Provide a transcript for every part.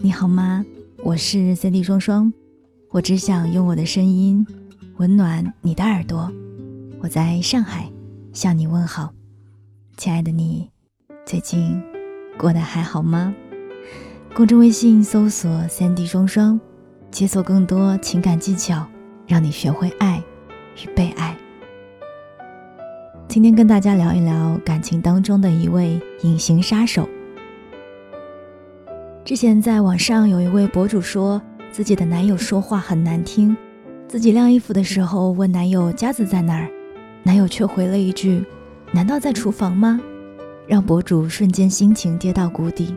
你好吗？我是 CD 双双，我只想用我的声音温暖你的耳朵。我在上海向你问好，亲爱的你，最近过得还好吗？公众微信搜索 “CD 双双”，解锁更多情感技巧，让你学会爱与被爱。今天跟大家聊一聊感情当中的一位隐形杀手。之前在网上有一位博主说自己的男友说话很难听，自己晾衣服的时候问男友夹子在哪儿，男友却回了一句：“难道在厨房吗？”让博主瞬间心情跌到谷底。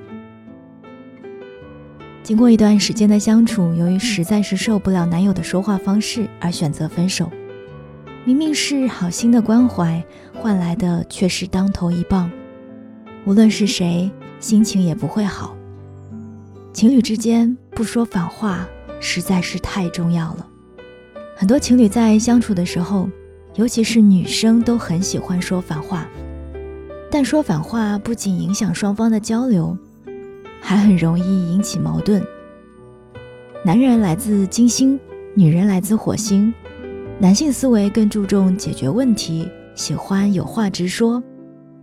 经过一段时间的相处，由于实在是受不了男友的说话方式而选择分手。明明是好心的关怀，换来的却是当头一棒，无论是谁，心情也不会好。情侣之间不说反话实在是太重要了。很多情侣在相处的时候，尤其是女生都很喜欢说反话，但说反话不仅影响双方的交流，还很容易引起矛盾。男人来自金星，女人来自火星，男性思维更注重解决问题，喜欢有话直说；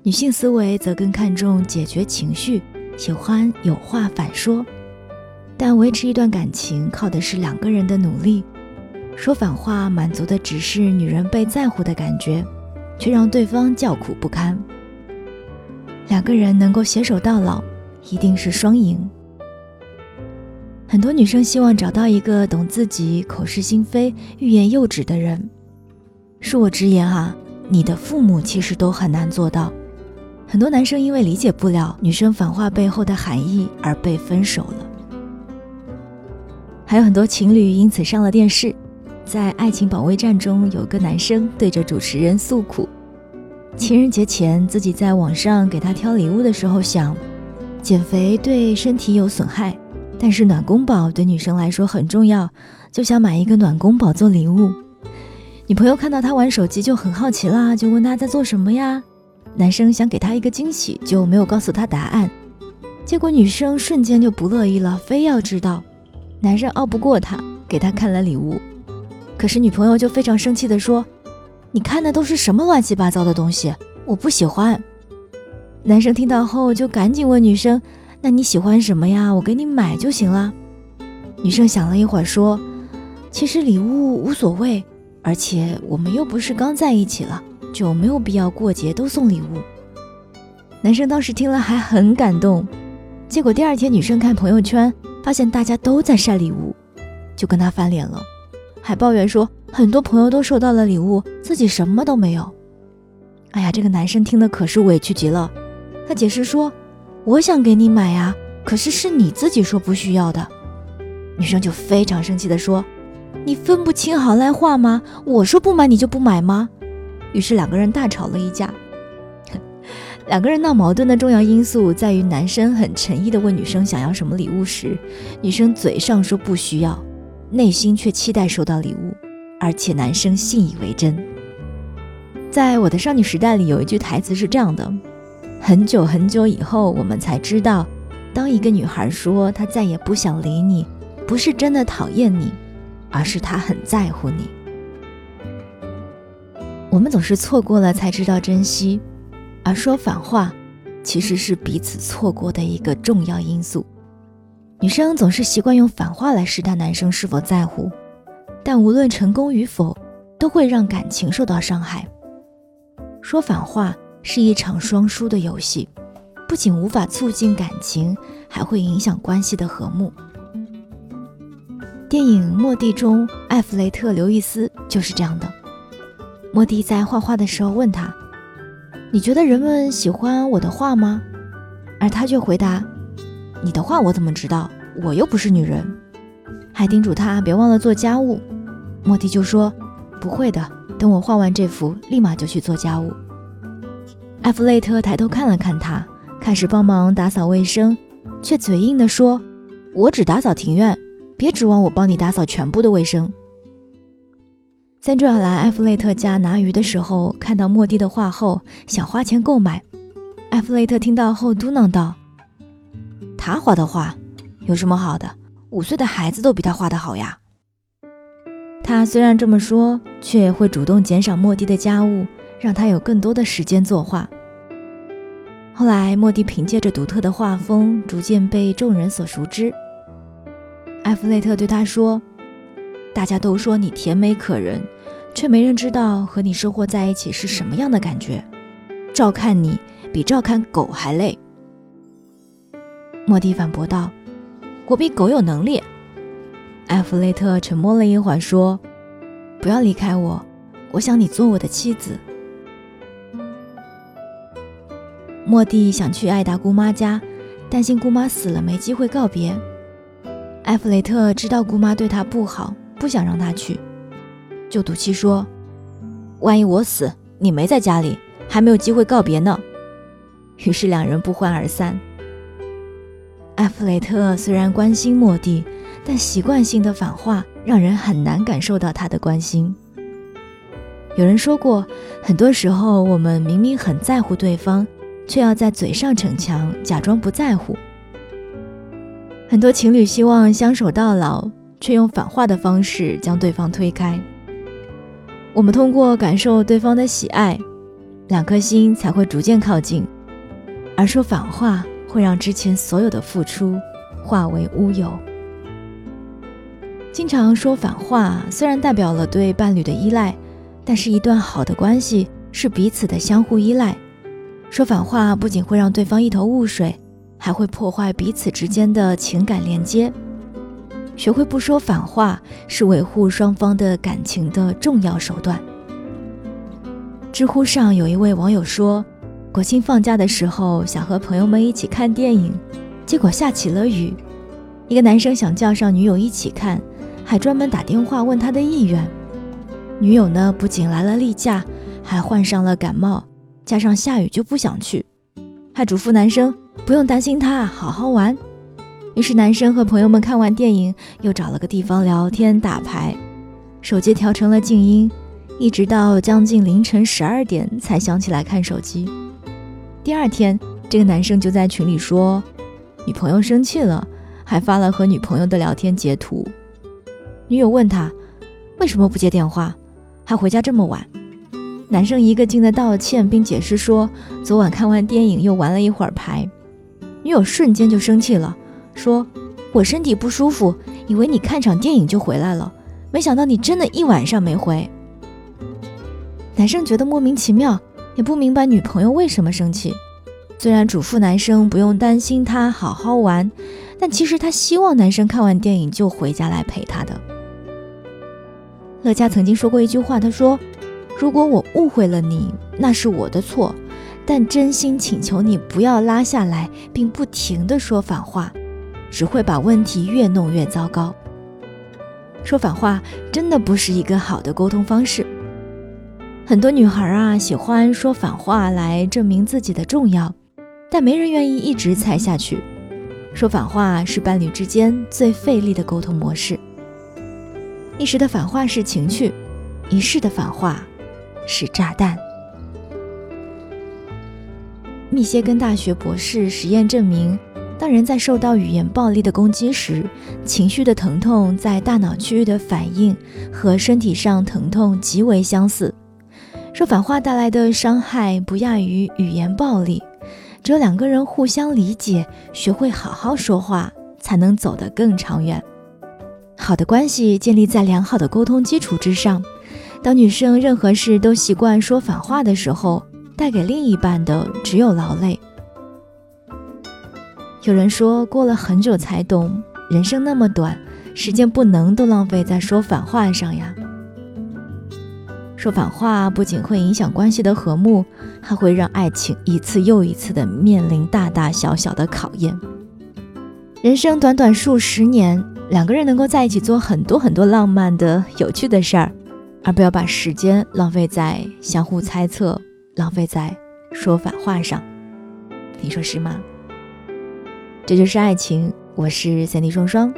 女性思维则更看重解决情绪，喜欢有话反说。但维持一段感情靠的是两个人的努力，说反话满足的只是女人被在乎的感觉，却让对方叫苦不堪。两个人能够携手到老，一定是双赢。很多女生希望找到一个懂自己、口是心非、欲言又止的人。恕我直言哈，你的父母其实都很难做到。很多男生因为理解不了女生反话背后的含义而被分手了。还有很多情侣因此上了电视，在《爱情保卫战》中，有个男生对着主持人诉苦：情人节前自己在网上给他挑礼物的时候，想减肥对身体有损害，但是暖宫宝对女生来说很重要，就想买一个暖宫宝做礼物。女朋友看到他玩手机就很好奇啦，就问他在做什么呀？男生想给他一个惊喜，就没有告诉他答案，结果女生瞬间就不乐意了，非要知道。男人拗不过他，给他看了礼物，可是女朋友就非常生气地说：“你看的都是什么乱七八糟的东西，我不喜欢。”男生听到后就赶紧问女生：“那你喜欢什么呀？我给你买就行了。”女生想了一会儿说：“其实礼物无所谓，而且我们又不是刚在一起了，就没有必要过节都送礼物。”男生当时听了还很感动，结果第二天女生看朋友圈。发现大家都在晒礼物，就跟他翻脸了，还抱怨说很多朋友都收到了礼物，自己什么都没有。哎呀，这个男生听的可是委屈极了。他解释说：“我想给你买呀，可是是你自己说不需要的。”女生就非常生气的说：“你分不清好赖话吗？我说不买你就不买吗？”于是两个人大吵了一架。两个人闹矛盾的重要因素在于，男生很诚意的问女生想要什么礼物时，女生嘴上说不需要，内心却期待收到礼物，而且男生信以为真。在我的少女时代里，有一句台词是这样的：很久很久以后，我们才知道，当一个女孩说她再也不想理你，不是真的讨厌你，而是她很在乎你。我们总是错过了才知道珍惜。而说反话，其实是彼此错过的一个重要因素。女生总是习惯用反话来试探男生是否在乎，但无论成功与否，都会让感情受到伤害。说反话是一场双输的游戏，不仅无法促进感情，还会影响关系的和睦。电影《莫蒂》中，艾弗雷特·刘易斯就是这样的。莫蒂在画画的时候问他。你觉得人们喜欢我的画吗？而他却回答：“你的画我怎么知道？我又不是女人。”还叮嘱他别忘了做家务。莫蒂就说：“不会的，等我画完这幅，立马就去做家务。”艾弗雷特抬头看了看他，开始帮忙打扫卫生，却嘴硬地说：“我只打扫庭院，别指望我帮你打扫全部的卫生。”三周亚来艾弗雷特家拿鱼的时候，看到莫蒂的画后，想花钱购买。艾弗雷特听到后嘟囔道：“他画的画有什么好的？五岁的孩子都比他画的好呀。他虽然这么说，却会主动减少莫蒂的家务，让他有更多的时间作画。后来，莫蒂凭借着独特的画风，逐渐被众人所熟知。艾弗雷特对他说：“大家都说你甜美可人，却没人知道和你生活在一起是什么样的感觉。照看你比照看狗还累。”莫蒂反驳道：“我比狗有能力。”艾弗雷特沉默了一会儿，说：“不要离开我，我想你做我的妻子。”莫蒂想去艾达姑妈家，担心姑妈死了没机会告别。艾弗雷特知道姑妈对他不好，不想让他去，就赌气说：“万一我死，你没在家里，还没有机会告别呢。”于是两人不欢而散。艾弗雷特虽然关心莫蒂。但习惯性的反话让人很难感受到他的关心。有人说过，很多时候我们明明很在乎对方，却要在嘴上逞强，假装不在乎。很多情侣希望相守到老，却用反话的方式将对方推开。我们通过感受对方的喜爱，两颗心才会逐渐靠近。而说反话会让之前所有的付出化为乌有。经常说反话，虽然代表了对伴侣的依赖，但是一段好的关系是彼此的相互依赖。说反话不仅会让对方一头雾水，还会破坏彼此之间的情感连接。学会不说反话，是维护双方的感情的重要手段。知乎上有一位网友说，国庆放假的时候想和朋友们一起看电影，结果下起了雨。一个男生想叫上女友一起看。还专门打电话问他的意愿，女友呢不仅来了例假，还患上了感冒，加上下雨就不想去，还嘱咐男生不用担心他，好好玩。于是男生和朋友们看完电影，又找了个地方聊天打牌，手机调成了静音，一直到将近凌晨十二点才想起来看手机。第二天，这个男生就在群里说，女朋友生气了，还发了和女朋友的聊天截图。女友问他为什么不接电话，还回家这么晚。男生一个劲的道歉，并解释说昨晚看完电影又玩了一会儿牌。女友瞬间就生气了，说：“我身体不舒服，以为你看场电影就回来了，没想到你真的一晚上没回。”男生觉得莫名其妙，也不明白女朋友为什么生气。虽然嘱咐男生不用担心他，好好玩，但其实他希望男生看完电影就回家来陪他的。乐嘉曾经说过一句话，他说：“如果我误会了你，那是我的错，但真心请求你不要拉下来，并不停地说反话，只会把问题越弄越糟糕。说反话真的不是一个好的沟通方式。很多女孩啊，喜欢说反话来证明自己的重要，但没人愿意一直猜下去。说反话是伴侣之间最费力的沟通模式。”一时的反话是情趣，一世的反话是炸弹。密歇根大学博士实验证明，当人在受到语言暴力的攻击时，情绪的疼痛在大脑区域的反应和身体上疼痛极为相似。说反话带来的伤害不亚于语言暴力，只有两个人互相理解，学会好好说话，才能走得更长远。好的关系建立在良好的沟通基础之上。当女生任何事都习惯说反话的时候，带给另一半的只有劳累。有人说过了很久才懂，人生那么短，时间不能都浪费在说反话上呀。说反话不仅会影响关系的和睦，还会让爱情一次又一次的面临大大小小的考验。人生短短数十年。两个人能够在一起做很多很多浪漫的、有趣的事儿，而不要把时间浪费在相互猜测、浪费在说反话上。你说是吗？这就是爱情。我是三 D 双双，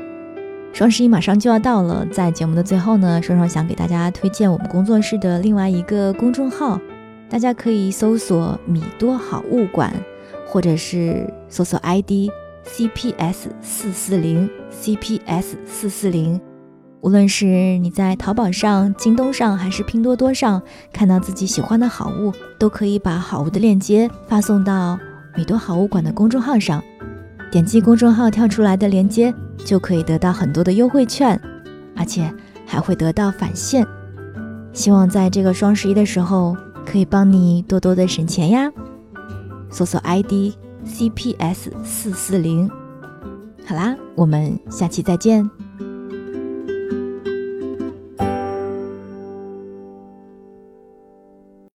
双十一马上就要到了，在节目的最后呢，双双想给大家推荐我们工作室的另外一个公众号，大家可以搜索“米多好物馆”，或者是搜索 ID。CPS 四四零 CPS 四四零。无论是你在淘宝上、京东上还是拼多多上看到自己喜欢的好物，都可以把好物的链接发送到米多好物馆的公众号上。点击公众号跳出来的链接，就可以得到很多的优惠券，而且还会得到返现。希望在这个双十一的时候，可以帮你多多的省钱呀！搜索 ID CPS 四四零。好啦，我们下期再见。